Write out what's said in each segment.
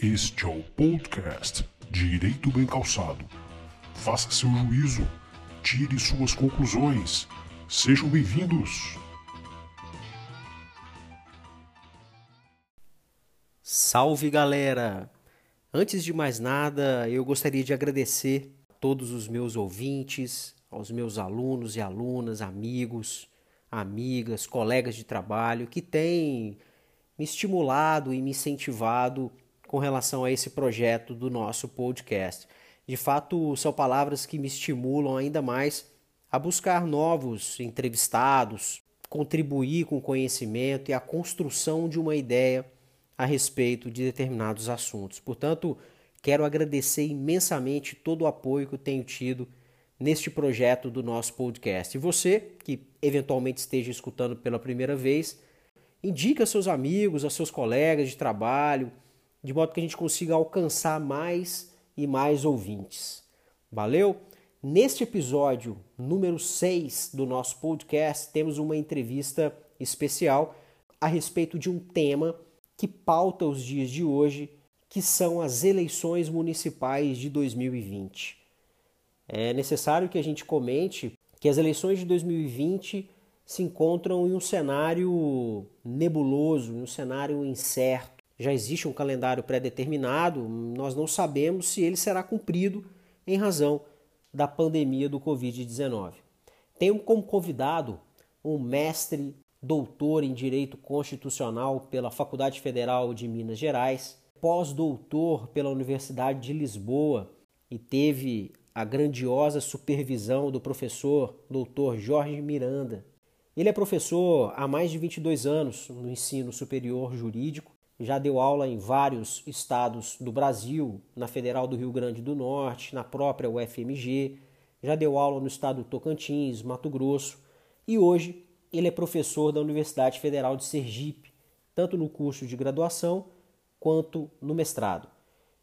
Este é o podcast Direito Bem Calçado. Faça seu juízo, tire suas conclusões. Sejam bem-vindos. Salve galera! Antes de mais nada, eu gostaria de agradecer a todos os meus ouvintes, aos meus alunos e alunas, amigos, amigas, colegas de trabalho que têm me estimulado e me incentivado com relação a esse projeto do nosso podcast. De fato, são palavras que me estimulam ainda mais a buscar novos entrevistados, contribuir com conhecimento e a construção de uma ideia a respeito de determinados assuntos. Portanto, quero agradecer imensamente todo o apoio que eu tenho tido neste projeto do nosso podcast. E você, que eventualmente esteja escutando pela primeira vez, indique a seus amigos, a seus colegas de trabalho, de modo que a gente consiga alcançar mais e mais ouvintes. Valeu? Neste episódio número 6 do nosso podcast, temos uma entrevista especial a respeito de um tema que pauta os dias de hoje, que são as eleições municipais de 2020. É necessário que a gente comente que as eleições de 2020 se encontram em um cenário nebuloso, em um cenário incerto já existe um calendário pré-determinado, nós não sabemos se ele será cumprido em razão da pandemia do Covid-19. Tenho como convidado um mestre, doutor em Direito Constitucional pela Faculdade Federal de Minas Gerais, pós-doutor pela Universidade de Lisboa e teve a grandiosa supervisão do professor doutor Jorge Miranda. Ele é professor há mais de 22 anos no ensino superior jurídico já deu aula em vários estados do Brasil, na Federal do Rio Grande do Norte, na própria UFMG, já deu aula no estado do Tocantins, Mato Grosso e hoje ele é professor da Universidade Federal de Sergipe, tanto no curso de graduação quanto no mestrado.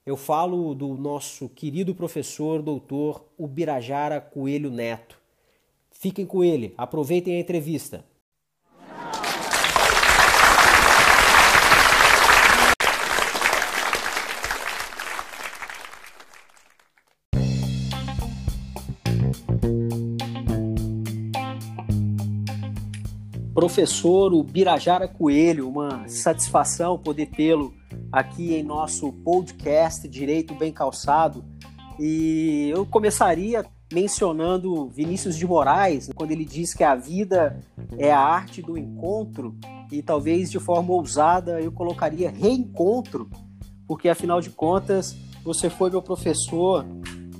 Eu falo do nosso querido professor, doutor Ubirajara Coelho Neto. Fiquem com ele, aproveitem a entrevista. Professor Birajara Coelho, uma satisfação poder tê-lo aqui em nosso podcast Direito Bem Calçado. E eu começaria mencionando Vinícius de Moraes, quando ele diz que a vida é a arte do encontro, e talvez de forma ousada eu colocaria reencontro, porque afinal de contas você foi meu professor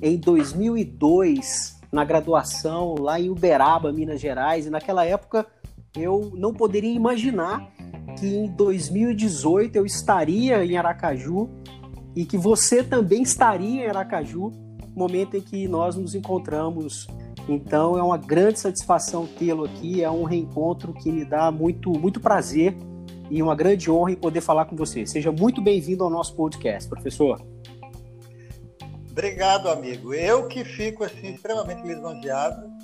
em 2002 na graduação lá em Uberaba, Minas Gerais, e naquela época eu não poderia imaginar que em 2018 eu estaria em Aracaju e que você também estaria em Aracaju, momento em que nós nos encontramos. Então é uma grande satisfação tê-lo aqui, é um reencontro que me dá muito, muito prazer e uma grande honra em poder falar com você. Seja muito bem-vindo ao nosso podcast, professor. Obrigado, amigo. Eu que fico assim extremamente lisonjeado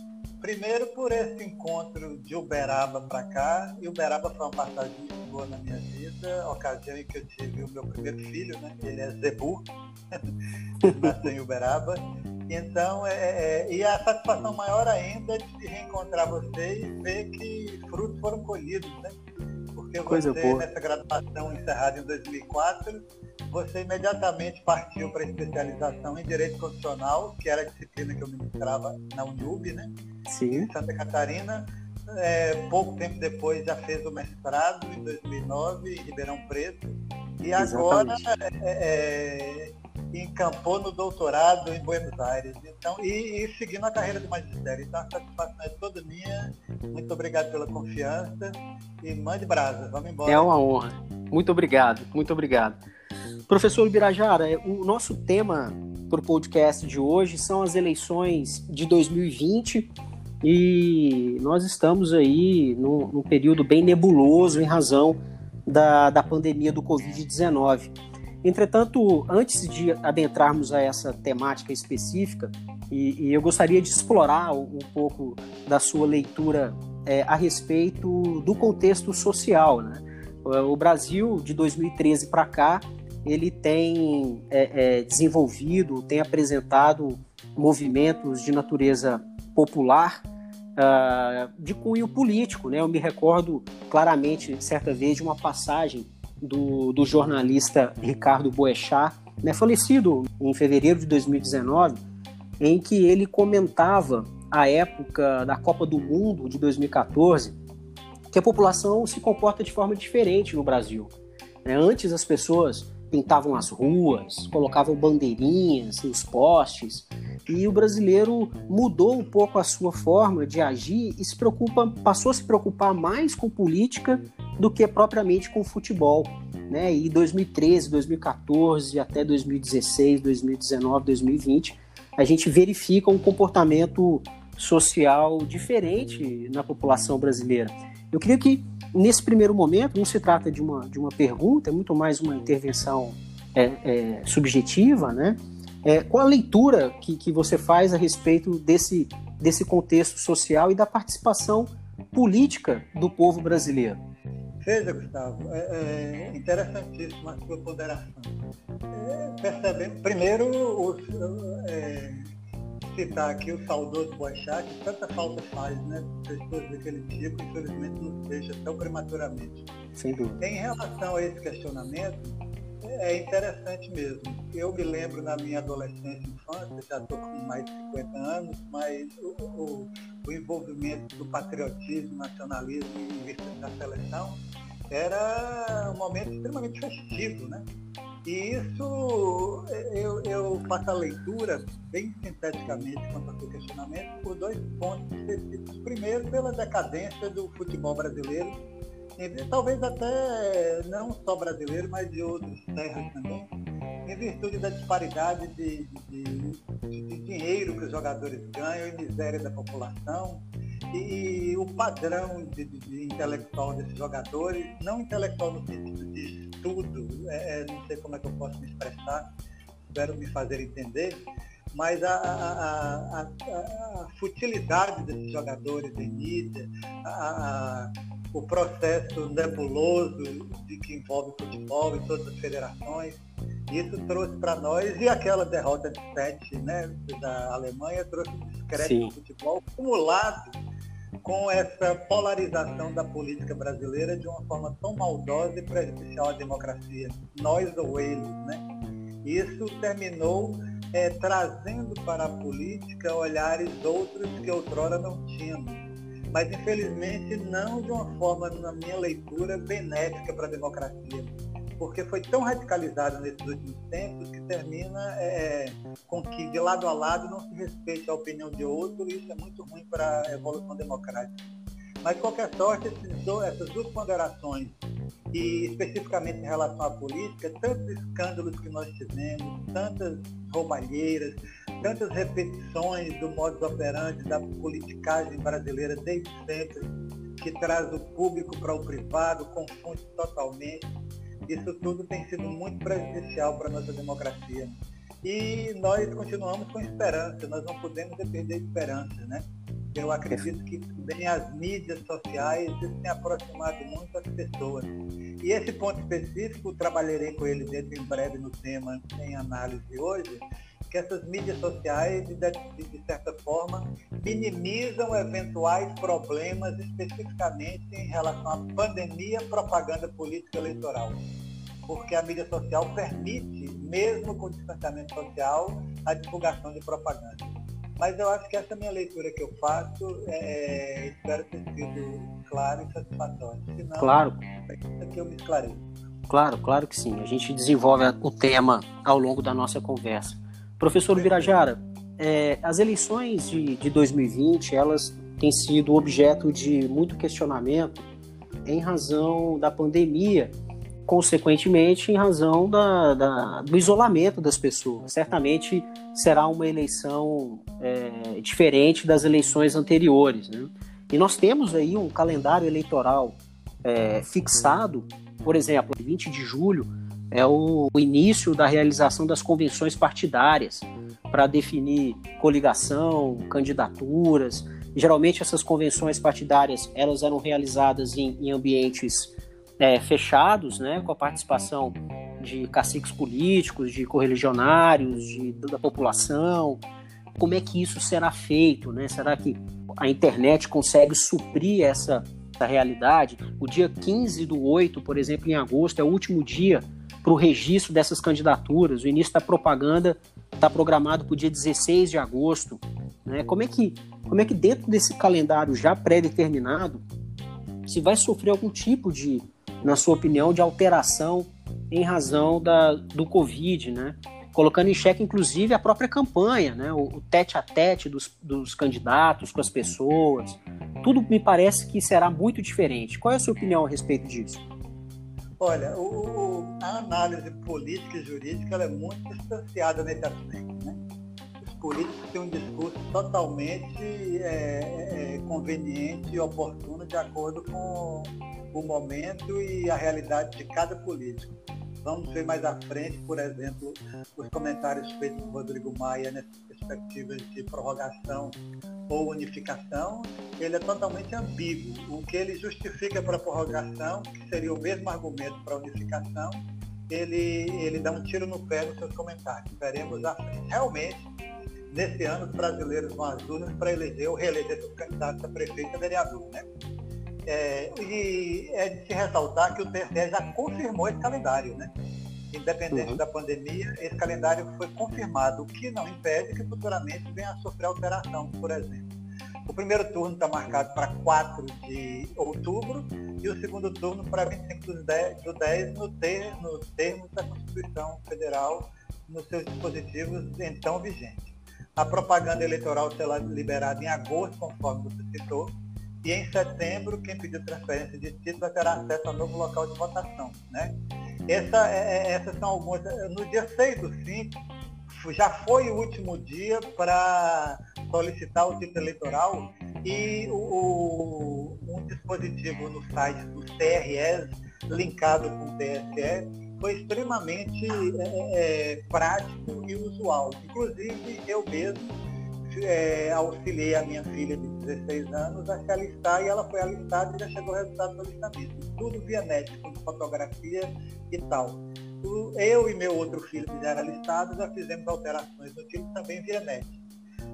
Primeiro por esse encontro de Uberaba para cá. E Uberaba foi uma passagem muito boa na minha vida, ocasião em que eu tive o meu primeiro filho, né? Ele é Zebu, nasceu em Uberaba. Então, é, é, e a satisfação maior ainda de reencontrar você e ver que frutos foram colhidos, né? Porque Coisa você, boa. nessa graduação encerrada em 2004, você imediatamente partiu para a especialização em Direito Constitucional, que era a disciplina que eu ministrava na UNIUB, né? Sim. Em Santa Catarina. É, pouco tempo depois já fez o mestrado, em 2009, em Ribeirão Preto. E agora é, é, encampou no doutorado em Buenos Aires. Então, e, e seguindo a carreira de magistério. Então a satisfação é toda minha. Muito obrigado pela confiança. E mande brasa, vamos embora. É uma honra. Muito obrigado, muito obrigado. Professor Birajara, é, o nosso tema para o podcast de hoje são as eleições de 2020 e nós estamos aí num, num período bem nebuloso em razão da, da pandemia do Covid-19. Entretanto, antes de adentrarmos a essa temática específica, e, e eu gostaria de explorar um, pouco da sua leitura é, a respeito do contexto social. Né? O Brasil, de 2013 para cá, ele tem é, é, desenvolvido, tem apresentado movimentos de natureza popular uh, de cunho político. Né? Eu me recordo claramente, certa vez, de uma passagem do, do jornalista Ricardo Boechat, né, falecido em fevereiro de 2019, em que ele comentava a época da Copa do Mundo de 2014, que a população se comporta de forma diferente no Brasil. Né? Antes as pessoas pintavam as ruas, colocavam bandeirinhas nos postes, e o brasileiro mudou um pouco a sua forma de agir e se preocupa, passou a se preocupar mais com política do que propriamente com futebol. Né? E 2013, 2014 até 2016, 2019, 2020, a gente verifica um comportamento social diferente na população brasileira. Eu queria que, nesse primeiro momento, não se trata de uma, de uma pergunta, é muito mais uma intervenção é, é, subjetiva, né? É, qual a leitura que, que você faz a respeito desse, desse contexto social e da participação política do povo brasileiro? Veja, Gustavo, é, é interessantíssima a sua ponderação. É, percebendo, primeiro, os, é, citar aqui o saudoso Boechat, que tanta falta faz, né? Pessoas daquele tipo, infelizmente, nos deixa tão prematuramente. Sem dúvida. Em relação a esse questionamento, é interessante mesmo. Eu me lembro na minha adolescência e infância, já estou com mais de 50 anos, mas o, o, o envolvimento do patriotismo, nacionalismo vista da seleção era um momento extremamente festivo, né? E isso eu, eu faço a leitura bem sinteticamente quanto ao seu questionamento por dois pontos específicos. Primeiro, pela decadência do futebol brasileiro, e, talvez até não só brasileiro, mas de outras terras também, em virtude da disparidade de, de, de, dinheiro que os jogadores ganham e miséria da população e o padrão de, de, de, intelectual desses jogadores, não intelectual no sentido de estudo, é, é, não sei como é que eu posso me expressar, espero me fazer entender, mas a, a, a, a futilidade desses jogadores em mídia, o processo nebuloso de que envolve o futebol e todas as federações, isso trouxe para nós, e aquela derrota de 7 né, da Alemanha trouxe um descrédito do futebol acumulado com essa polarização da política brasileira de uma forma tão maldosa e prejudicial à democracia, nós ou eles, né? Isso terminou é, trazendo para a política olhares outros que outrora não tínhamos, mas infelizmente não de uma forma, na minha leitura, benéfica para a democracia porque foi tão radicalizado nesses últimos tempos que termina é, com que de lado a lado não se respeite a opinião de outro e isso é muito ruim para a evolução democrática. Mas, de qualquer sorte, essas duas ponderações, e especificamente em relação à política, tantos escândalos que nós tivemos, tantas roubalheiras, tantas repetições do modus operandi da politicagem brasileira desde sempre, que traz o público para o privado, confunde totalmente isso tudo tem sido muito prejudicial para a nossa democracia. E nós continuamos com esperança, nós não podemos perder esperança, né? Eu acredito que também as mídias sociais têm aproximado muito as pessoas. E esse ponto específico, trabalharei com ele dentro em breve no tema em análise hoje, que essas mídias sociais, de, de, certa forma, minimizam eventuais problemas, especificamente em relação à pandemia, propaganda política eleitoral. Porque a mídia social permite, mesmo com distanciamento social, a divulgação de propaganda. Mas eu acho que essa minha leitura que eu faço, é, espero ter sido claro e satisfatório. Senão, claro. É que eu me esclareço. Claro, claro que sim. A gente desenvolve o tema ao longo da nossa conversa. Professor Birajara, é, as eleições de, de 2020 elas têm sido objeto de muito questionamento em razão da pandemia, consequentemente em razão da, da, do isolamento das pessoas. Certamente será uma eleição é, diferente das eleições anteriores. Né? E nós temos aí um calendário eleitoral é, fixado, por exemplo, 20 de julho é o, o início da realização das convenções partidárias para definir coligação, candidaturas. Geralmente essas convenções partidárias elas eram realizadas em, em ambientes é, fechados, né, com a participação de caciques políticos, de correligionários, de, da população? Como é que isso será feito? Né? Será que a internet consegue suprir essa, essa realidade? O dia 15 do 8, por exemplo, em agosto, é o último dia para o registro dessas candidaturas. O início da propaganda está programado para o dia 16 de agosto. Né? Como, é que, como é que dentro desse calendário já pré-determinado se vai sofrer algum tipo de, na sua opinião, de alteração em razão da, do Covid, né? colocando em xeque, inclusive, a própria campanha, né? o, o tete a tete dos, dos candidatos com as pessoas. Tudo me parece que será muito diferente. Qual é a sua opinião a respeito disso? Olha, o, a análise política e jurídica é muito distanciada nesse aspecto. Né? Os políticos têm um discurso totalmente é, é, conveniente e oportuno de acordo com o momento e a realidade de cada político. Vamos ver mais à frente, por exemplo, os comentários feitos por Rodrigo Maia nessas perspectivas de prorrogação ou unificação, ele é totalmente ambíguo. O que ele justifica para a prorrogação, que seria o mesmo argumento para a unificação, ele, ele dá um tiro no pé nos seus comentários. Veremos frente. Realmente, nesse ano, os brasileiros vão às urnas para eleger ou reeleger seus candidatos a prefeito e a vereador. Né? É, e é de se ressaltar que o TSE já confirmou esse calendário, né? Independente uhum. da pandemia, esse calendário foi confirmado, o que não impede que futuramente venha a sofrer alteração, por exemplo. O primeiro turno está marcado para 4 de outubro e o segundo turno para 25 do 10, do 10 no, ter, no termo da Constituição Federal, nos seus dispositivos então vigentes. A propaganda eleitoral será liberada em agosto, conforme você citou, e em setembro, quem pediu transferência de título terá acesso ao novo local de votação. Né? Essa, é, é essas são algumas. No dia 6 do 5, já foi o último dia para solicitar o título eleitoral e o, o, um dispositivo no site do TRS, linkado com o TSE, foi extremamente é, é, prático e usual. Inclusive, eu mesmo é, auxiliei a minha filha de 16 anos a se alistar e ela foi alistada e já chegou o resultado do alistamento. Tudo via net, com fotografia e tal. Eu e meu outro filho que já era alistado, já fizemos alterações no título também via net.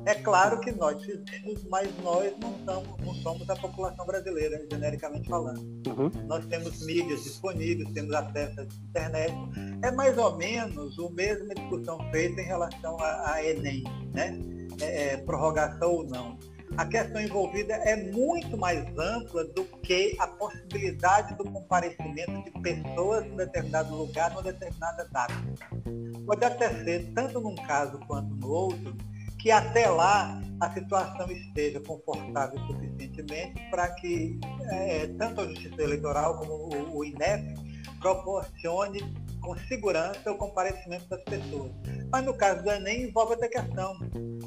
É claro que nós fizemos, mas nós não somos, não somos a população brasileira, genericamente falando. Uhum. Nós temos mídias disponíveis, temos acesso à internet. É mais ou menos o mesma discussão feita em relação à Enem, né? É, é, prorrogação ou não. A questão envolvida é muito mais ampla do que a possibilidade do comparecimento de pessoas em determinado lugar, numa determinada data. Pode até ser, tanto num caso quanto no outro, que até lá a situação esteja confortável suficientemente para que é, tanto a Justiça Eleitoral como o, o INEP proporcione com segurança o comparecimento das pessoas. Mas no caso do Enem envolve outra questão,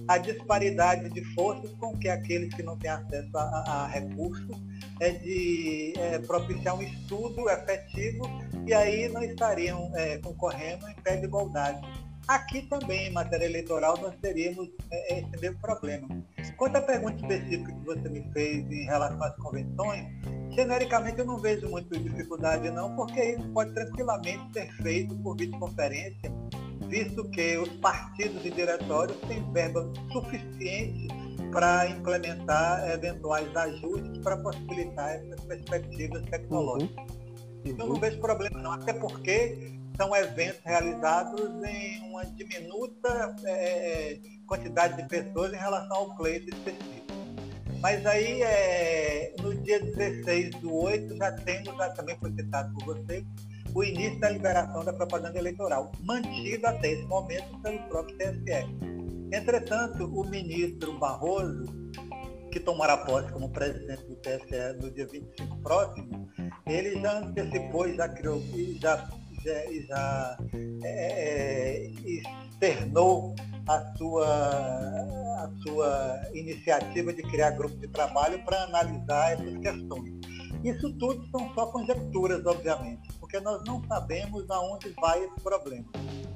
a disparidade de forças com que aqueles que não têm acesso a, a, a recursos é de é, propiciar um estudo efetivo e aí não estariam é, concorrendo em pé de igualdade. Aqui também, em matéria eleitoral, nós teríamos é, esse mesmo problema. Quanto à pergunta específica que você me fez em relação às convenções, genericamente eu não vejo muita dificuldade não, porque isso pode tranquilamente ser feito por videoconferência, visto que os partidos e diretórios têm verba suficiente para implementar eventuais ajustes para possibilitar essas perspectivas tecnológicas. Uhum. Eu não vejo problema não, até porque são eventos realizados em uma diminuta é, quantidade de pessoas em relação ao pleito específico. Mas aí, é, no dia 16 do 8, já temos, já também foi citado por você, o início da liberação da propaganda eleitoral, mantido até esse momento pelo próprio TSE. Entretanto, o ministro Barroso, que tomará posse como presidente do TSE no dia 25 próximo, ele já antecipou já criou, já já, já é, é, externou a sua, a sua iniciativa de criar grupo de trabalho para analisar essas questões. Isso tudo são só conjecturas, obviamente, porque nós não sabemos aonde vai esse problema.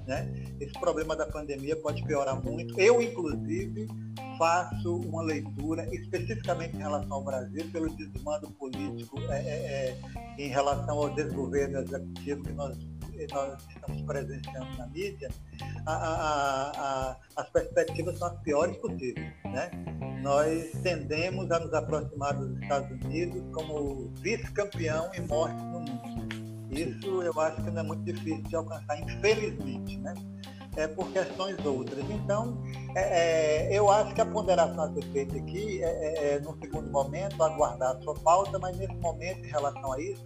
Né? Esse problema da pandemia pode piorar muito. Eu, inclusive, faço uma leitura especificamente em relação ao Brasil, pelo desmando político é, é, é em relação ao desgoverno executivo que nós nós estamos presenciando na mídia, a, a, a, as perspectivas são as piores possíveis. Né? Nós tendemos a nos aproximar dos Estados Unidos como vice-campeão em morte no mundo. Isso eu acho que não é muito difícil de alcançar, infelizmente. Né? É, por questões outras. Então, é, é, eu acho que a ponderação a ser feita aqui é, é, é, no segundo momento, aguardar a sua pauta, mas nesse momento, em relação a isso,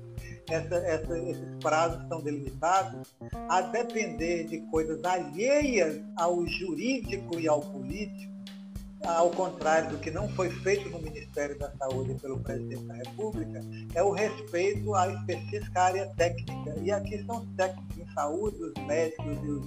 essa, essa, esses prazos estão delimitados a depender de coisas alheias ao jurídico e ao político, ao contrário do que não foi feito no Ministério da Saúde pelo Presidente da República, é o respeito à específica área técnica. E aqui são os técnicos em saúde, os médicos e os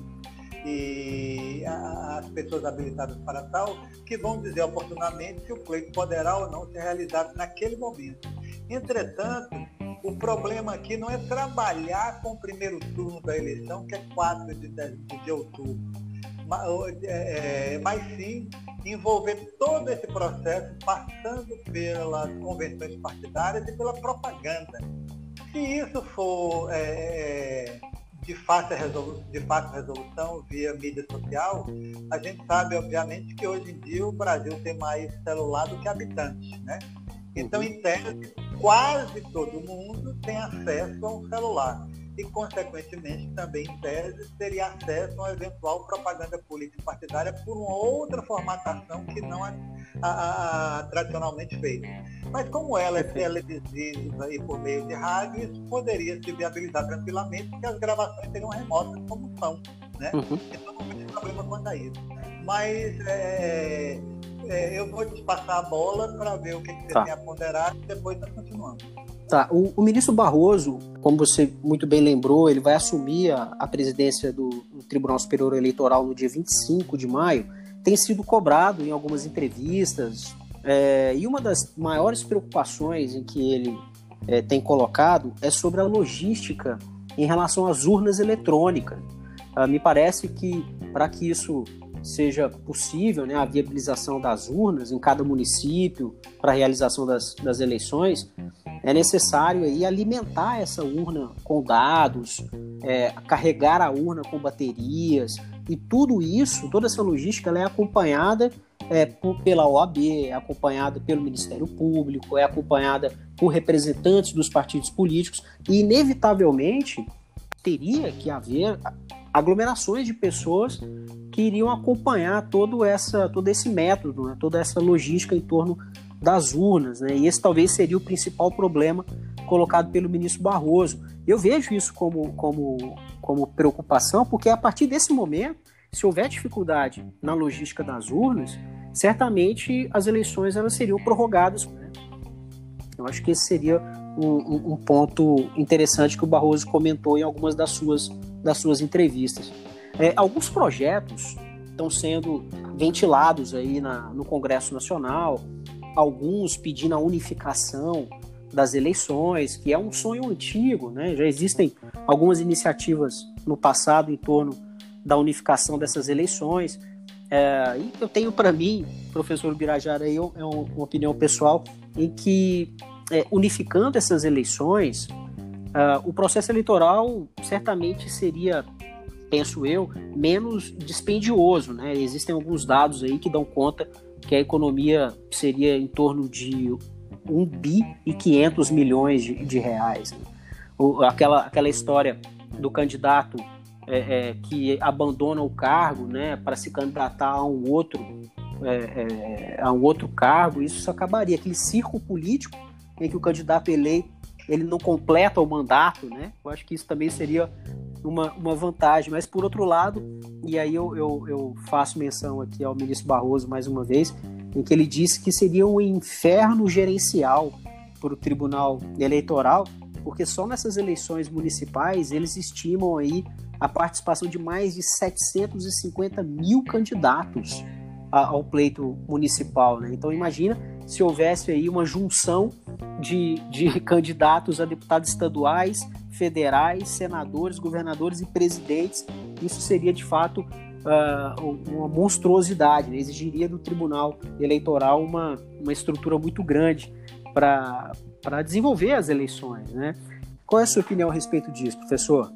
e as pessoas habilitadas para tal, que vão dizer oportunamente se o pleito poderá ou não ser realizado naquele momento. Entretanto, o problema aqui não é trabalhar com o primeiro turno da eleição, que é 4 de, de, outubro, mas, é, é, mas sim envolver todo esse processo passando pelas convenções partidárias e pela propaganda. Se isso for é, é de fácil, resolução, de fácil resolução via mídia social, a gente sabe, obviamente, que hoje em dia o Brasil tem mais celular do que habitantes, né? Então, em tese, quase todo mundo tem acesso a um celular e, consequentemente, também, em tese, teria acesso a uma eventual propaganda política partidária por uma outra formatação que não é a, a, a, tradicionalmente feita. Mas como ela é televisiva e por meio de rádio, isso poderia se viabilizar tranquilamente, porque as gravações seriam remotas como são. Né? Uhum. Então não tem problema quanto a isso. Mas é, é, eu vou te passar a bola para ver o que, que você tá. tem a ponderar e depois nós continuamos. Tá. O, o, ministro Barroso, como você muito bem lembrou, ele vai assumir a, a presidência do, Tribunal Superior Eleitoral no dia 25 de maio. Tem sido cobrado em algumas entrevistas. É, e uma das maiores preocupações em que ele é, tem colocado é sobre a logística em relação às urnas eletrônicas. Ah, me parece que para que isso seja possível, né, a viabilização das urnas em cada município para a realização das, das eleições, é necessário aí alimentar essa urna com dados, é, carregar a urna com baterias e tudo isso, toda essa logística, é acompanhada é, por, pela OAB, é acompanhada pelo Ministério Público, é acompanhada por representantes dos partidos políticos e inevitavelmente teria que haver aglomerações de pessoas que iriam acompanhar todo essa todo esse método, né, toda essa logística em torno das urnas, né? E esse talvez seria o principal problema colocado pelo ministro Barroso. Eu vejo isso como, como, como preocupação, porque a partir desse momento, se houver dificuldade na logística das urnas, certamente as eleições elas seriam prorrogadas. Né? Eu acho que esse seria um, um, ponto interessante que o Barroso comentou em algumas das suas, das suas entrevistas. É, alguns projetos estão sendo ventilados aí na, no Congresso Nacional, alguns pedindo a unificação das eleições, que é um sonho antigo, né? Já existem algumas iniciativas no passado em torno da unificação dessas eleições. É, e eu tenho para mim, professor Birajara, aí, é uma opinião pessoal, em que é, unificando essas eleições, uh, o processo eleitoral certamente seria, penso eu, menos dispendioso. Né? Existem alguns dados aí que dão conta que a economia seria em torno de 1 bi e 500 milhões de, de reais. O, aquela, aquela história do candidato é, é, que abandona o cargo né, para se candidatar a um outro é, é a um outro cargo, isso acabaria. Aquele circo político em que o candidato eleito ele não completa o mandato, né? Eu acho que isso também seria uma, uma vantagem. Mas, por outro lado, e aí eu, eu, eu faço menção aqui ao ministro Barroso mais uma vez, em que ele disse que seria um inferno gerencial para o Tribunal Eleitoral, porque só nessas eleições municipais eles estimam aí a participação de mais de 750 mil candidatos ao pleito municipal. Né? Então imagina se houvesse aí uma junção de, de candidatos a deputados estaduais, federais, senadores, governadores e presidentes, isso seria de fato uh, uma monstruosidade, né? exigiria do Tribunal Eleitoral uma, uma estrutura muito grande para desenvolver as eleições. Né? Qual é a sua opinião a respeito disso, professor?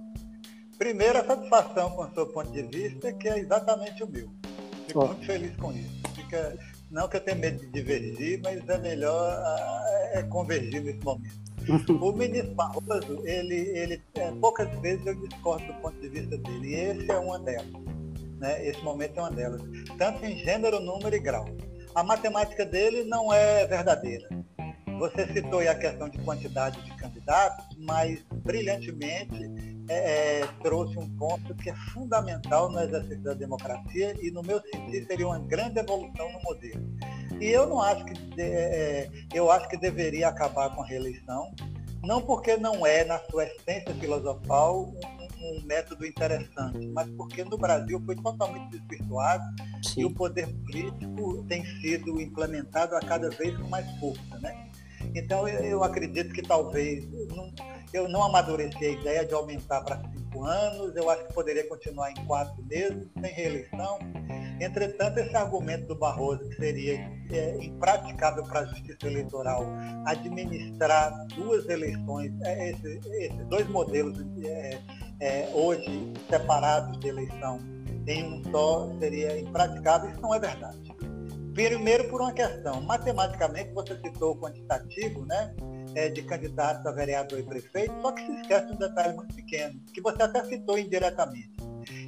Primeiro, a satisfação com o seu ponto de vista, que é exatamente o meu. Fico oh. muito feliz com isso. Fica, não que eu tenha medo de divergir, mas é melhor é convergir nesse momento. o ministro Barroso, ele, ele é, poucas vezes eu discordo do ponto de vista dele, e esse é uma delas. Né? Esse momento é uma delas. Tanto em gênero, número e grau. A matemática dele não é verdadeira. Você citou aí a questão de quantidade de candidatos, mas brilhantemente é, é, trouxe um ponto que é fundamental no exercício da democracia e, no meu sentido, seria uma grande evolução no modelo. E eu não acho que é, é, eu acho que deveria acabar com a reeleição, não porque não é na sua essência filosofal um, um método interessante, mas porque no Brasil foi totalmente desvirtuado Sim. e o poder político tem sido implementado a cada vez com mais força, né? Então eu, eu acredito que talvez não, eu não amadureci a ideia de aumentar para cinco anos, eu acho que poderia continuar em quatro meses, sem reeleição. Entretanto, esse argumento do Barroso, que seria é, impraticável para a justiça eleitoral administrar duas eleições, é, esses, esses, dois modelos é, é, hoje separados de eleição em um só, seria impraticável, isso não é verdade. Primeiro por uma questão, matematicamente você citou o quantitativo, né? é, de candidatos a vereador e prefeito, só que se esquece um detalhe muito pequeno, que você até citou indiretamente.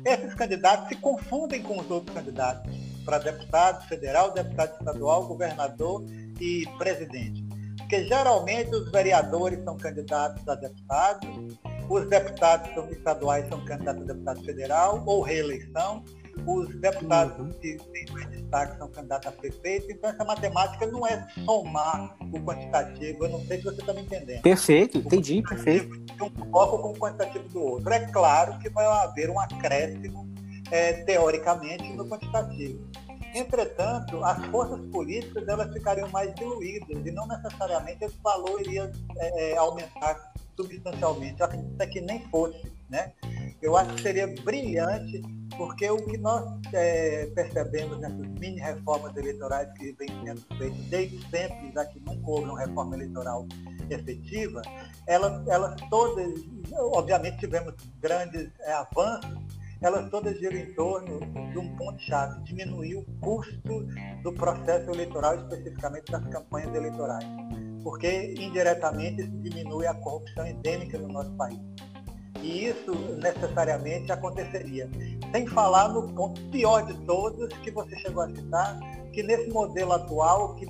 Esses candidatos se confundem com os outros candidatos para deputado federal, deputado estadual, governador e presidente. Porque geralmente os vereadores são candidatos a deputados, os deputados estaduais são candidatos a deputado federal ou reeleição, os deputados uhum. que têm mais destaque são candidatos a prefeito, então essa matemática não é somar o quantitativo, eu não sei se você está me entendendo. Perfeito, entendi, perfeito. Um foco com o quantitativo do outro. É claro que vai haver um acréscimo, é, teoricamente, no quantitativo. Entretanto, as forças políticas elas ficariam mais diluídas e não necessariamente esse valor iria é, é aumentar substancialmente. Eu acredito que nem fosse. Né? Eu acho que seria brilhante porque o que nós é, percebemos nessas mini reformas eleitorais que vem sendo feitas desde sempre, já que nunca houve uma reforma eleitoral efetiva, elas, elas todas, obviamente tivemos grandes é, avanços, elas todas giram em torno de um ponto-chave, diminuir o custo do processo eleitoral, especificamente das campanhas eleitorais. Porque, indiretamente, isso diminui a corrupção endêmica no nosso país. E isso necessariamente aconteceria. Sem falar no ponto pior de todos que você chegou a citar, que nesse modelo atual, que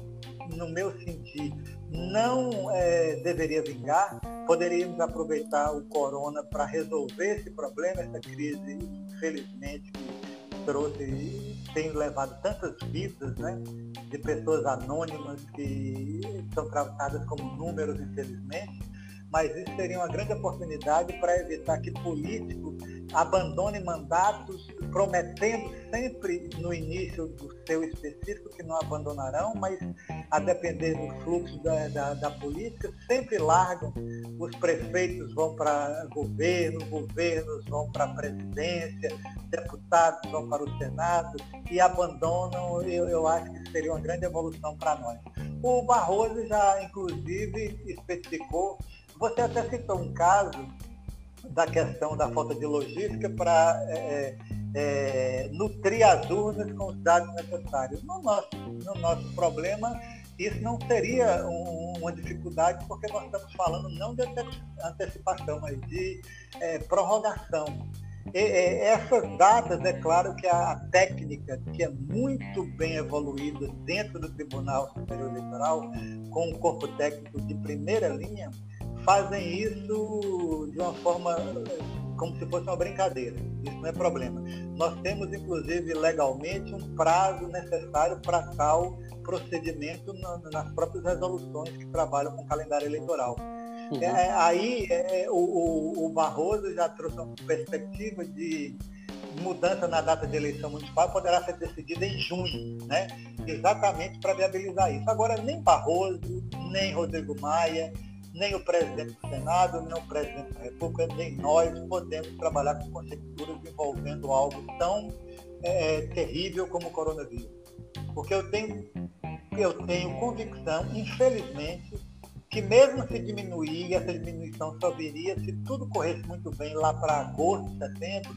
no meu sentir não é, deveria vingar, poderíamos aproveitar o corona para resolver esse problema, essa crise, infelizmente, que trouxe e tem levado tantas vidas, né? De pessoas anônimas que são tratadas como números, infelizmente mas isso seria uma grande oportunidade para evitar que políticos abandonem mandatos, prometendo sempre no início do seu específico que não abandonarão, mas a depender do fluxo da, da, da política, sempre largam. Os prefeitos vão para governo, governos vão para a presidência, deputados vão para o Senado e abandonam, eu, eu acho que seria uma grande evolução para nós. O Barroso já, inclusive, especificou você até citou um caso da questão da falta de logística para é, é, é, nutrir as urnas com os dados necessários. No nosso, no nosso problema, isso não seria um, uma dificuldade, porque nós estamos falando não de antecipação, mas de é, prorrogação. E, e, essas datas, é claro que a, a, técnica, que é muito bem evoluída dentro do Tribunal Superior Eleitoral, com um corpo técnico de primeira linha, fazem isso de uma forma como se fosse uma brincadeira. Isso não é problema. Nós temos, inclusive, legalmente um prazo necessário para tal procedimento nas próprias resoluções que trabalham com o calendário eleitoral. Uhum. É, aí é, o, o, o, Barroso já trouxe uma perspectiva de mudança na data de eleição municipal poderá ser decidida em junho, né? exatamente para viabilizar isso. Agora, nem Barroso, nem Rodrigo Maia, nem o presidente do Senado, nem o presidente da República, nem nós podemos trabalhar com conjecturas envolvendo algo tão é, terrível como o coronavírus. Porque eu tenho, eu tenho convicção, infelizmente, que mesmo se diminuir, essa diminuição só viria se tudo corresse muito bem lá para agosto, setembro,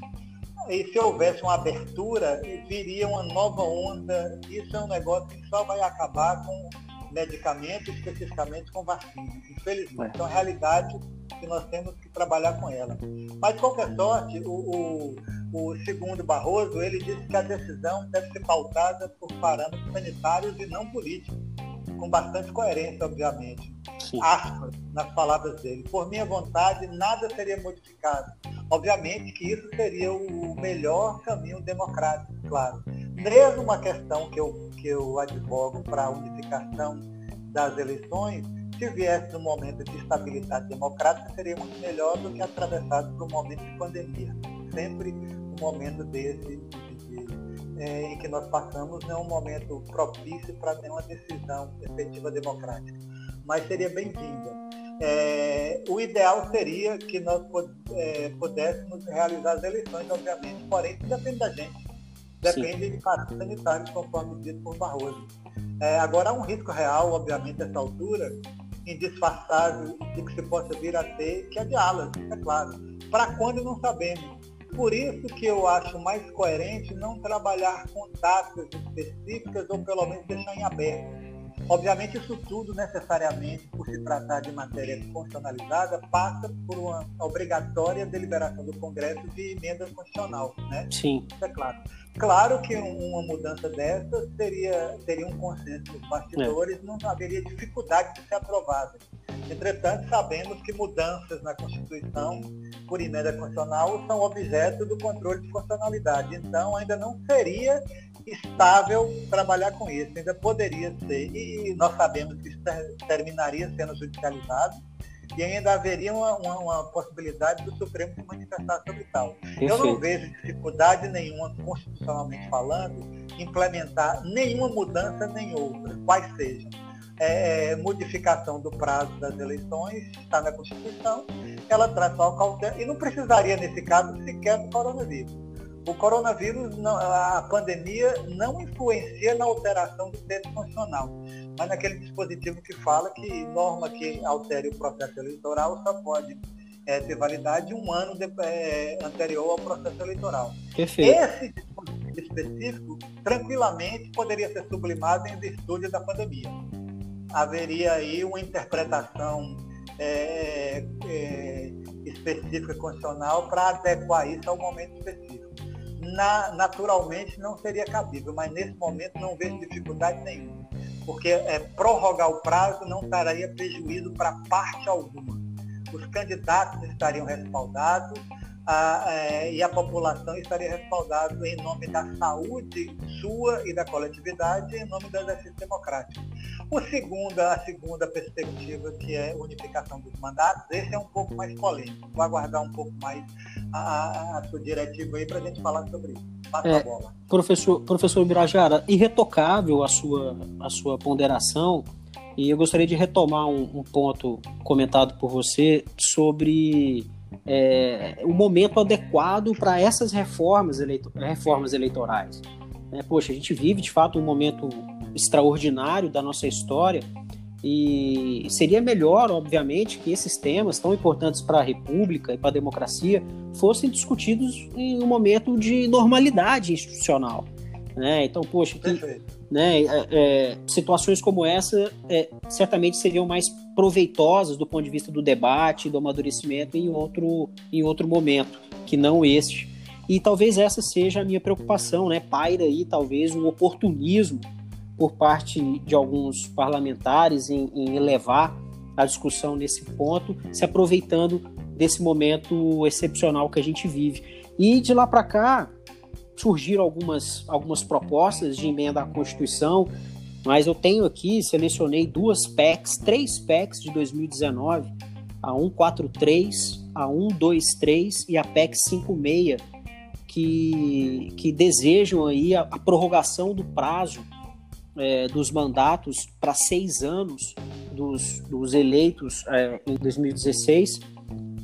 e se houvesse uma abertura, viria uma nova onda. Isso é um negócio que só vai acabar com medicamentos, especificamente com vacinas. Infelizmente, é. então, é a realidade que nós temos que trabalhar com ela. Mas, de qualquer sorte, o, o, o segundo Barroso, ele disse que a decisão deve ser pautada por parâmetros sanitários e não políticos, com bastante coerência, obviamente. Aspas nas palavras dele. Por minha vontade, nada seria modificado. Obviamente que isso seria o melhor caminho democrático, claro. Mesmo uma questão que eu, que eu advogo para a unificação das eleições, se viesse num momento de estabilidade democrática, seria muito melhor do que atravessado por um momento de pandemia. Sempre um momento desse de, de, é, em que nós passamos não é um momento propício para nenhuma decisão efetiva democrática, mas seria bem-vinda. É, o ideal seria que nós é, pudéssemos realizar as eleições, obviamente, porém depende da gente. Depende Sim. de fatos sanitários, conforme dito por Barroso. É, agora há um risco real, obviamente, nessa altura, indisfarçável de que se possa vir a ter, que é diálogo, é claro. Para quando não sabemos. Por isso que eu acho mais coerente não trabalhar com datas específicas ou pelo menos deixar em aberto. Obviamente isso tudo necessariamente, por se tratar de matéria constitucionalizada, passa por uma obrigatória deliberação do Congresso de emenda constitucional, né? Sim. Isso é claro. Claro que uma mudança dessa seria, teria um consenso dos bastidores, é. não haveria dificuldade de ser aprovada. Entretanto, sabemos que mudanças na Constituição por emenda constitucional são objeto do controle de constitucionalidade. Então, ainda não seria estável trabalhar com isso, ainda poderia ser. E nós sabemos que isso terminaria sendo judicializado e ainda haveria uma, uma, uma, possibilidade do Supremo se manifestar sobre tal. Perfeito. Eu não vejo dificuldade nenhuma, constitucionalmente falando, implementar nenhuma mudança nem outra, quais sejam. É, é, modificação do prazo das eleições, está na Constituição, ela traz só cautela, e não precisaria, nesse caso, sequer do coronavírus. O coronavírus, a pandemia, não influencia na alteração do texto constitucional mas naquele dispositivo que fala que norma que altere o processo eleitoral só pode é, ter validade um ano de, é, anterior ao processo eleitoral. Perfeito. Esse dispositivo específico, tranquilamente, poderia ser sublimado em virtude da pandemia. Haveria aí uma interpretação é, é específica constitucional para adequar isso ao momento específico. Na, naturalmente não seria cabível, mas nesse momento não vejo dificuldade nenhuma porque é, prorrogar o prazo não traria prejuízo para parte alguma. Os candidatos estariam respaldados a, é, e a população estaria respaldada em nome da saúde sua e da coletividade em nome do exercício democrático. O segunda, a segunda perspectiva, que é unificação dos mandatos, esse é um pouco mais polêmico. Vou aguardar um pouco mais a, a sua diretiva aí para a gente falar sobre isso. É, a bola. Professor, professor Birajara, irretocável a sua, a sua ponderação, e eu gostaria de retomar um, um ponto comentado por você sobre é, o momento adequado para essas reformas, eleito reformas eleitorais. É, poxa, a gente vive de fato um momento extraordinário da nossa história e seria melhor, obviamente, que esses temas tão importantes para a República e para a democracia fossem discutidos em um momento de normalidade institucional. Né? Então, poxa, que, né, é, é, situações como essa é, certamente seriam mais proveitosas do ponto de vista do debate, do amadurecimento em outro, em outro momento, que não este. E talvez essa seja a minha preocupação, né? Paira aí talvez um oportunismo por parte de alguns parlamentares em, em elevar a discussão nesse ponto, se aproveitando desse momento excepcional que a gente vive. E de lá para cá surgiram algumas, algumas propostas de emenda à Constituição, mas eu tenho aqui, selecionei duas PECs, três PECs de 2019, a 143, a 123 e a PEC 56, que, que desejam aí a, a prorrogação do prazo é, dos mandatos para seis anos dos, dos eleitos é, em 2016,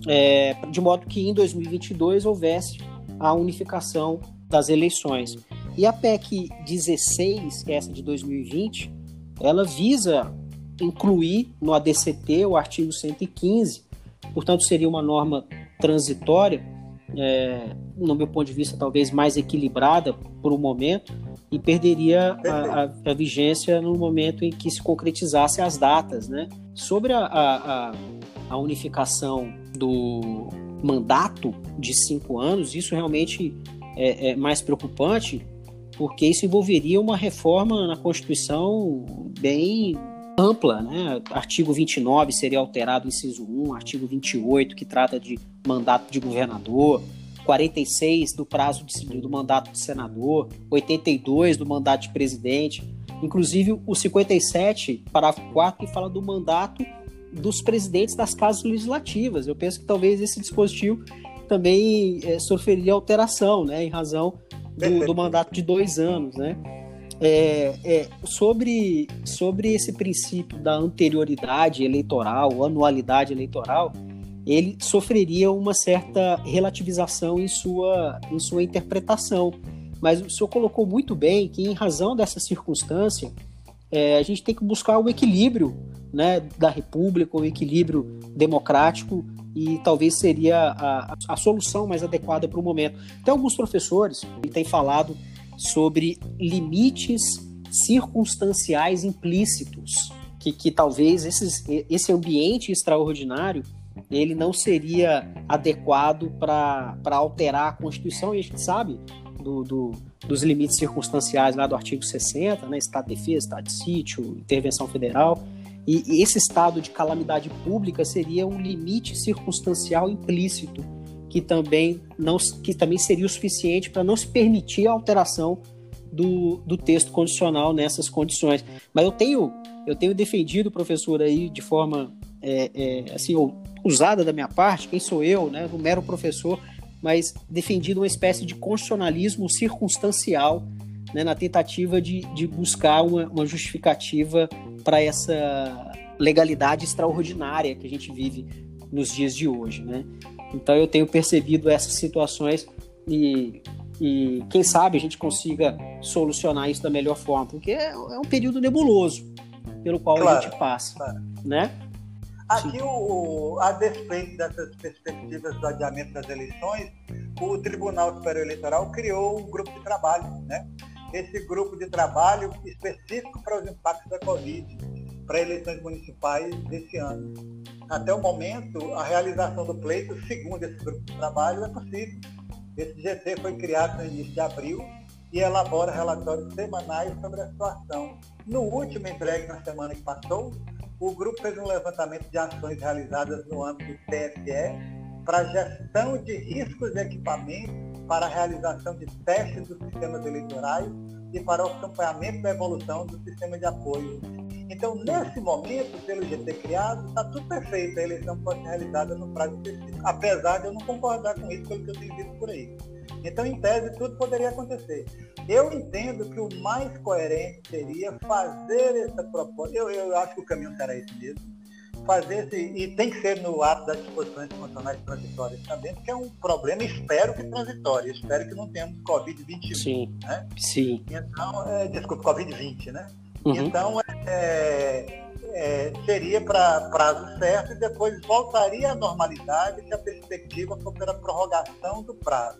é, de modo que em 2022 houvesse a unificação das eleições. E a PEC 16, essa de 2020, ela visa incluir no ADCT o artigo 115, portanto, seria uma norma transitória, é, no meu ponto de vista, talvez mais equilibrada por um momento, e perderia a, a, a, vigência no momento em que se concretizasse as datas. Né? Sobre a, a, a unificação do mandato de cinco anos, isso realmente é, é mais preocupante, porque isso envolveria uma reforma na Constituição bem ampla, né? Artigo 29 seria alterado, inciso 1, artigo 28, que trata de mandato de governador, 46 do prazo de, do mandato de senador, 82 do mandato de presidente, inclusive o 57, parágrafo 4, que fala do mandato dos presidentes das casas legislativas. Eu penso que talvez esse dispositivo também é, sofreria alteração, né, em razão do, do mandato de dois anos, né? É, é, sobre, sobre esse princípio da anterioridade eleitoral, anualidade eleitoral, ele sofreria uma certa relativização em sua, em sua interpretação. Mas o senhor colocou muito bem que, em razão dessa circunstância, é, a gente tem que buscar o equilíbrio né, da República, o equilíbrio democrático, e talvez seria a, a solução mais adequada para o momento. Tem alguns professores que têm falado sobre limites circunstanciais implícitos, que, que talvez esses, esse ambiente extraordinário ele não seria adequado para alterar a Constituição, e a gente sabe do, do, dos limites circunstanciais lá do artigo 60, né, estado de defesa, estado de sítio, intervenção federal, e, e esse estado de calamidade pública seria um limite circunstancial implícito que também não que também seria o suficiente para não se permitir a alteração do, do texto condicional nessas condições. Mas eu tenho eu tenho defendido, professor, aí de forma é, é, assim usada da minha parte, quem sou eu, né, um mero professor, mas defendido uma espécie de constitucionalismo circunstancial né, na tentativa de, de buscar uma, uma justificativa para essa legalidade extraordinária que a gente vive nos dias de hoje, né? Então eu tenho percebido essas situações e, e quem sabe a gente consiga solucionar isso da melhor forma, porque é, é um período nebuloso pelo qual claro, a gente passa, claro. né? Aqui, o, a despeito dessas perspectivas do adiamento das eleições, o Tribunal Superior Eleitoral criou um grupo de trabalho, né? Esse grupo de trabalho específico para os impactos da Covid, para eleições municipais desse ano. Até o momento, a realização do pleito, segundo esse grupo de trabalho, é possível. Esse GT foi criado no início de abril e elabora relatórios semanais sobre a situação. No último entregue na semana que passou, o grupo fez um levantamento de ações realizadas no âmbito do TSE para gestão de riscos de equipamentos, para a realização de testes dos sistemas eleitorais e para o acompanhamento da evolução do sistema de apoio. Então, nesse momento, pelo GT criado, está tudo perfeito. A eleição pode ser realizada no prazo específico. Apesar de eu não concordar com isso, pelo que eu tenho visto por aí. Então, em tese, tudo poderia acontecer. Eu entendo que o mais coerente seria fazer essa proposta. Eu, eu acho que o caminho será esse mesmo. Fazer esse, e tem que ser no ato das disposições constitucionais transitórias também, porque é um problema, espero que transitório, espero que não tenhamos Covid-21. Sim. Né? Sim. Então, é, desculpa, Covid-20, né? Uhum. Então, é, é, seria para prazo certo e depois voltaria à normalidade se a perspectiva for pela prorrogação do prazo.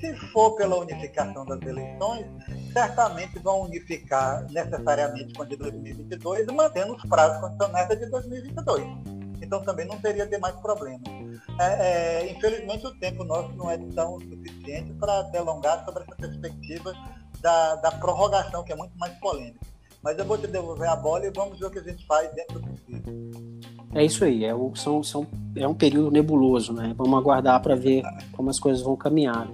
Se for pela unificação das eleições, certamente vão unificar necessariamente com a de 2022, mantendo os prazos constitucionais da de 2022. Então também não teria demais problema. É, é, infelizmente o tempo nosso não é tão suficiente para delongar sobre essa perspectiva da, da prorrogação, que é muito mais polêmica. Mas eu vou te devolver a bola e vamos ver o que a gente faz dentro do possível. É isso aí, é, são, são, é um período nebuloso, né? Vamos aguardar para ver como as coisas vão caminhar.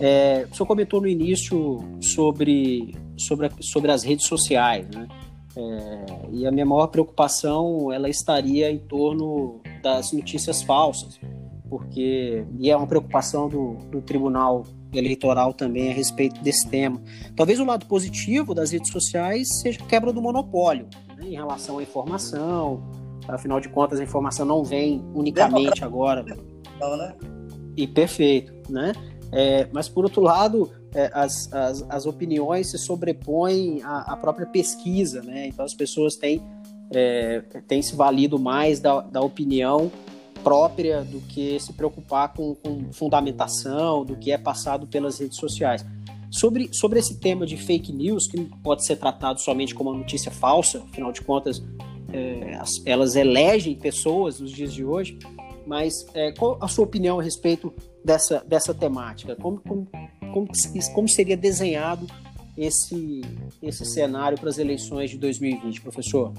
É, o senhor comentou no início sobre, sobre, sobre as redes sociais, né? É, e a minha maior preocupação ela estaria em torno das notícias falsas, porque e é uma preocupação do, do Tribunal Eleitoral também a respeito desse tema. Talvez o lado positivo das redes sociais seja a quebra do monopólio né, em relação à informação. Afinal de contas, a informação não vem unicamente agora. Não, né? E perfeito, né? É, mas, por outro lado, é, as, as, as, opiniões se sobrepõem à, à, própria pesquisa, né? Então, as pessoas têm é, tem se valido mais da, da opinião própria do que se preocupar com, com, fundamentação, do que é passado pelas redes sociais. Sobre, sobre esse tema de fake news, que pode ser tratado somente como uma notícia falsa, afinal de contas, é, elas elegem pessoas nos dias de hoje, mas é, qual a sua opinião a respeito dessa, dessa temática? Como, como, como, como seria desenhado esse, esse cenário para as eleições de 2020, professor?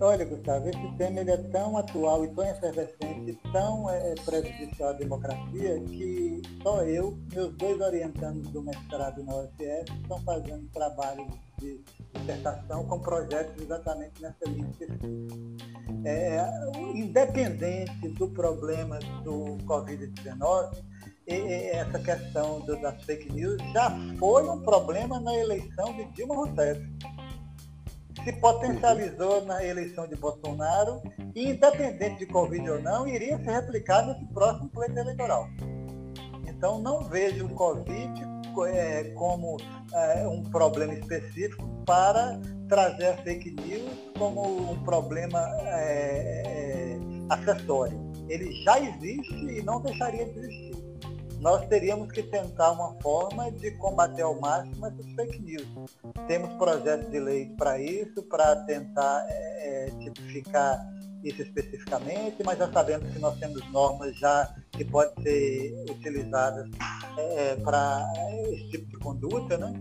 Olha, Gustavo, esse tema ele é tão atual e tão efervescente, tão é, prejudicial à democracia, que só eu, meus dois orientandos do mestrado na UFS, estão fazendo trabalho de dissertação com projetos exatamente nessa linha é, Independente do problema do Covid-19, essa questão do, das fake news já foi um problema na eleição de Dilma Rousseff se potencializou na eleição de Bolsonaro e, independente de Covid ou não, iria se replicar nesse próximo pleito eleitoral. Então, não vejo o Covid é, como é, um problema específico para trazer a fake news como um problema é, é acessório. Ele já existe e não deixaria de existir nós teríamos que tentar uma forma de combater ao máximo essas fake news. Temos projetos de lei para isso, para tentar é, é, tipificar isso especificamente, mas já sabemos que nós temos normas já que podem ser utilizadas é, para esse tipo de conduta, né?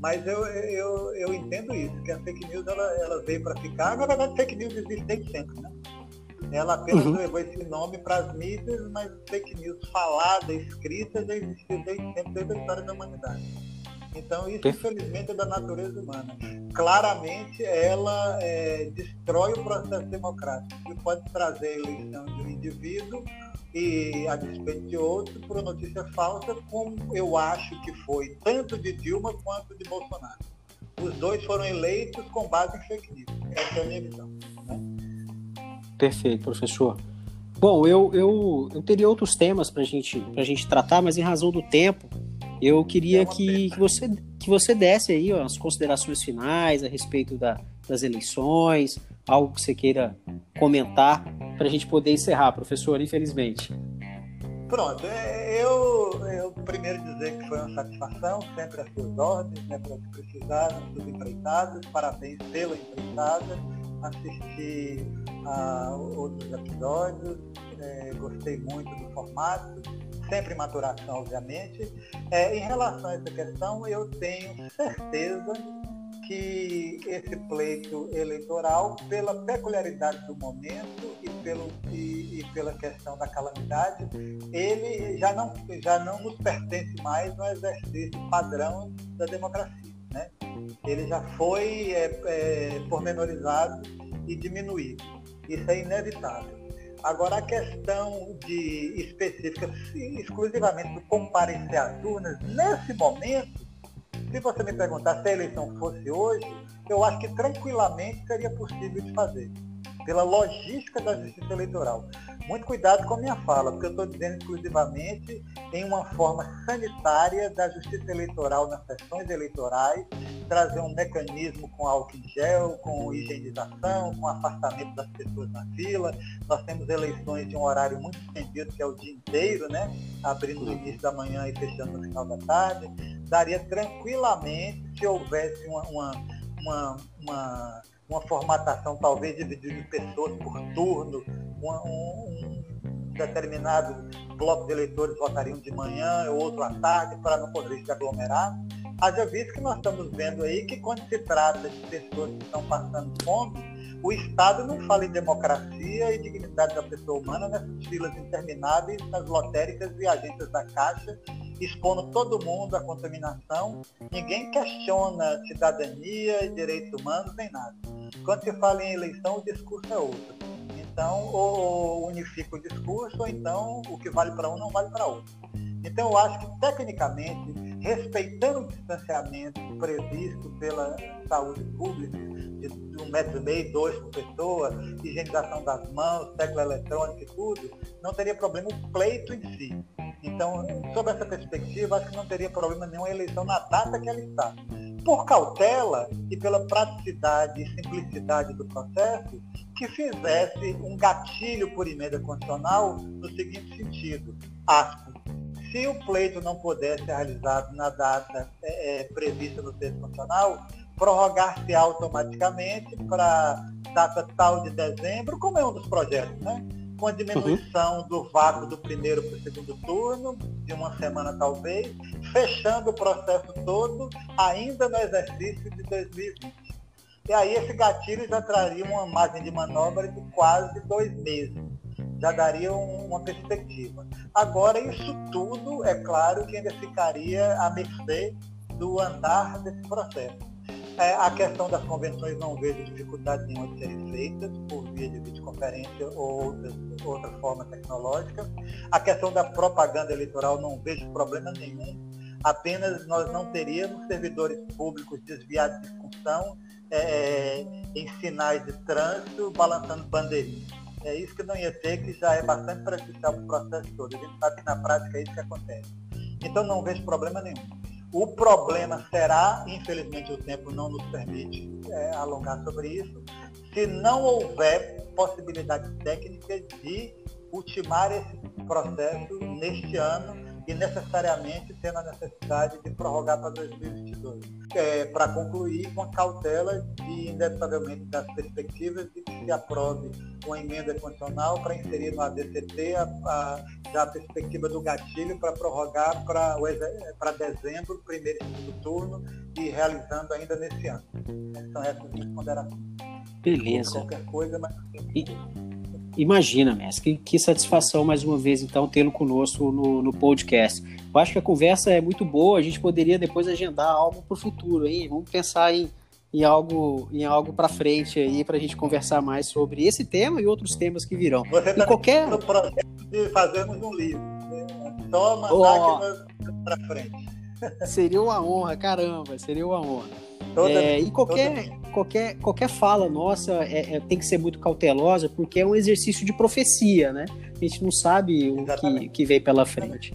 Mas eu, eu, eu entendo isso, que a fake news ela, ela veio para ficar. Na verdade, fake news existe desde sempre, né? Ela apenas uhum. levou esse nome para as mídias, mas fake news falada, escrita, já existiu desde sempre, desde a história da humanidade. Então isso infelizmente é da natureza humana. Claramente ela é, destrói o processo democrático e pode trazer a eleição de um indivíduo e a despeito de outro por notícia falsa, como eu acho que foi tanto de Dilma quanto de Bolsonaro. Os dois foram eleitos com base em fake news. Essa é a minha visão. Né? Perfeito, professor. Bom, eu, eu, eu teria outros temas para gente, a gente tratar, mas em razão do tempo, eu queria que, que, você, que você desse aí ó, as considerações finais a respeito da, das eleições, algo que você queira comentar para a gente poder encerrar, professor, infelizmente. Pronto, é, eu, eu primeiro dizer que foi uma satisfação, sempre as suas ordens, né, para que precisaram, dos empreitados, parabéns pela empreitada, assistir a outros episódios, é, gostei muito do formato, sempre maturação, obviamente. É, em relação a essa questão, eu tenho certeza que esse pleito eleitoral, pela peculiaridade do momento e, pelo, e, e, pela questão da calamidade, ele já não, já não nos pertence mais no exercício padrão da democracia. Né? Ele já foi é, é, pormenorizado e diminuído. Isso é inevitável. Agora, a questão de específica, exclusivamente do comparecer às urnas, nesse momento, se você me perguntar se a eleição fosse hoje, eu acho que tranquilamente seria possível de fazer, pela logística da justiça eleitoral. Muito cuidado com a minha fala, porque eu estou dizendo exclusivamente em uma forma sanitária da justiça eleitoral nas sessões eleitorais, trazer um mecanismo com álcool em gel, com higienização, com afastamento das pessoas na fila. Nós temos eleições de um horário muito estendido, que é o dia inteiro, né? Abrindo no início da manhã e fechando no final da tarde. Daria tranquilamente se houvesse uma, uma, uma, uma uma formatação talvez dividida em pessoas por turno, um, um, determinado bloco de eleitores votariam de manhã, outro à tarde, para não poder se aglomerar. Haja visto que nós estamos vendo aí que quando se trata de pessoas que estão passando fome, o Estado não fala em democracia e dignidade da pessoa humana nessas filas intermináveis nas lotéricas e agências da Caixa, expondo todo mundo à contaminação. Ninguém questiona cidadania, direitos humanos, nem nada. Quando se fala em eleição, o discurso é outro. Então, ou unifica o discurso, ou então o que vale para um não vale para outro. Então, eu acho que, tecnicamente, respeitando o distanciamento previsto pela saúde pública, de, um metro e meio, dois por pessoa, higienização das mãos, tecla eletrônica e tudo, não teria problema o pleito em si. Então, sob essa perspectiva, acho que não teria problema nenhum a eleição na data que ela está. por cautela e pela praticidade e simplicidade do processo, que fizesse um gatilho por emenda constitucional no seguinte sentido, aspas, se o pleito não puder ser realizado na data é, é prevista no texto constitucional, prorrogar-se automaticamente para data tal de dezembro, como é um dos projetos, né? Com a diminuição uhum. do vácuo do primeiro para o segundo turno, de uma semana talvez, fechando o processo todo ainda no exercício de 2020. E aí esse gatilho já traria uma margem de manobra de quase dois meses. Já daria uma perspectiva. Agora, isso tudo, é claro, que ainda ficaria à mercê do andar desse processo. É, a questão das convenções não vejo dificuldade nenhuma de serem feitas por via de videoconferência ou outras, outra forma tecnológica. A questão da propaganda eleitoral não vejo problema nenhum. Apenas nós não teríamos servidores públicos desviados de função é, é, em sinais de trânsito, balançando bandeirinhas. É isso que não ia ter, que já é bastante prejudicial para o processo todo. A gente sabe que na prática é isso que acontece. Então não vejo problema nenhum. O problema será, infelizmente o tempo não nos permite é, alongar sobre isso, se não houver possibilidade técnica de ultimar esse processo neste ano e necessariamente tendo a necessidade de prorrogar para 2022. É, para concluir, com a cautela de, inevitavelmente, das perspectivas de que se aprove uma emenda constitucional para inserir no ADCT a, a, já a perspectiva do gatilho para prorrogar para dezembro, primeiro e segundo turno, e realizando ainda nesse ano. São essas minhas ponderações. Beleza. Qualquer coisa, mas... E Imagina, mestre, que, que, satisfação mais uma vez, então, tê-lo conosco no, no podcast. Eu acho que a conversa é muito boa, a gente poderia depois agendar algo para o futuro, hein? Vamos pensar em, em algo, em algo para frente aí, para a gente conversar mais sobre esse tema e outros temas que virão. Você está qualquer... no processo de fazermos um livro. Né? Toma oh, para frente. Seria uma honra, caramba, seria uma honra. Toda, é, e qualquer, qualquer, qualquer fala nossa é, é, tem que ser muito cautelosa, porque é um exercício de profecia, né? A gente não sabe o que, que vem pela frente.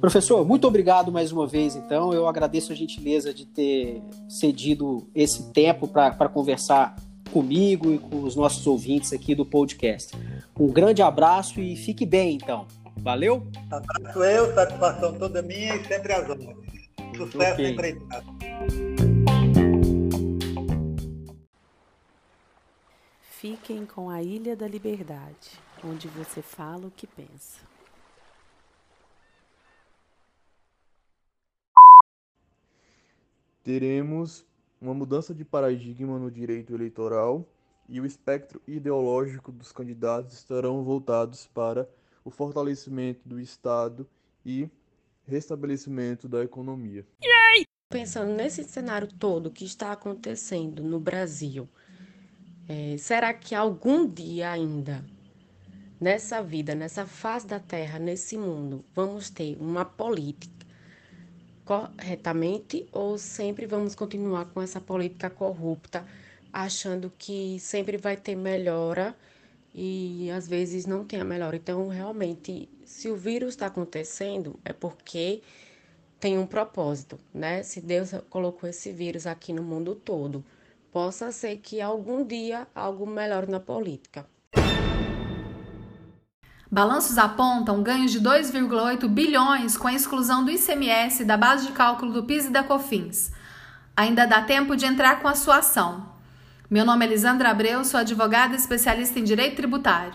Professor, muito obrigado mais uma vez, então. Eu agradeço a gentileza de ter cedido esse tempo para conversar comigo e com os nossos ouvintes aqui do podcast. Um grande abraço e fique bem, então. Valeu? Abraço eu, satisfação toda minha e sempre as honras. Sucesso okay. empreitada. Fiquem com a Ilha da Liberdade, onde você fala o que pensa. Teremos uma mudança de paradigma no direito eleitoral e o espectro ideológico dos candidatos estarão voltados para o fortalecimento do Estado e restabelecimento da economia. Pensando nesse cenário todo que está acontecendo no Brasil, é, será que algum dia ainda, nessa vida, nessa face da Terra, nesse mundo, vamos ter uma política corretamente ou sempre vamos continuar com essa política corrupta, achando que sempre vai ter melhora e às vezes não tem a melhora? Então, realmente, se o vírus está acontecendo, é porque tem um propósito, né? Se Deus colocou esse vírus aqui no mundo todo possa ser que algum dia algo melhore na política. Balanços apontam ganhos de 2,8 bilhões com a exclusão do ICMS da base de cálculo do PIS e da COFINS. Ainda dá tempo de entrar com a sua ação. Meu nome é Elisandra Abreu, sou advogada especialista em direito tributário.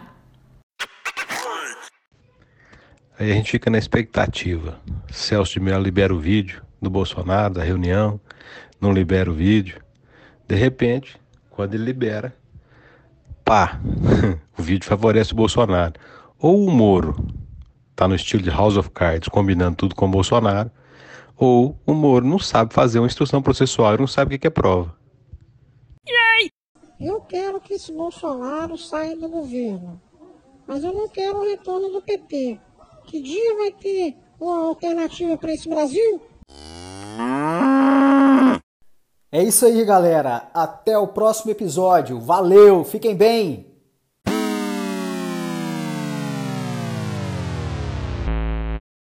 Aí a gente fica na expectativa. Celso de Mello libera o vídeo do Bolsonaro, da reunião, não libera o vídeo. De repente, quando ele libera, pá, o vídeo favorece o Bolsonaro. Ou o Moro tá no estilo de House of Cards, combinando tudo com o Bolsonaro, ou o Moro não sabe fazer uma instrução processual e não sabe o que é prova. Eu quero que esse Bolsonaro saia do governo, mas eu não quero o retorno do PT. Que dia vai ter uma alternativa para esse Brasil? É isso aí, galera. Até o próximo episódio. Valeu, fiquem bem!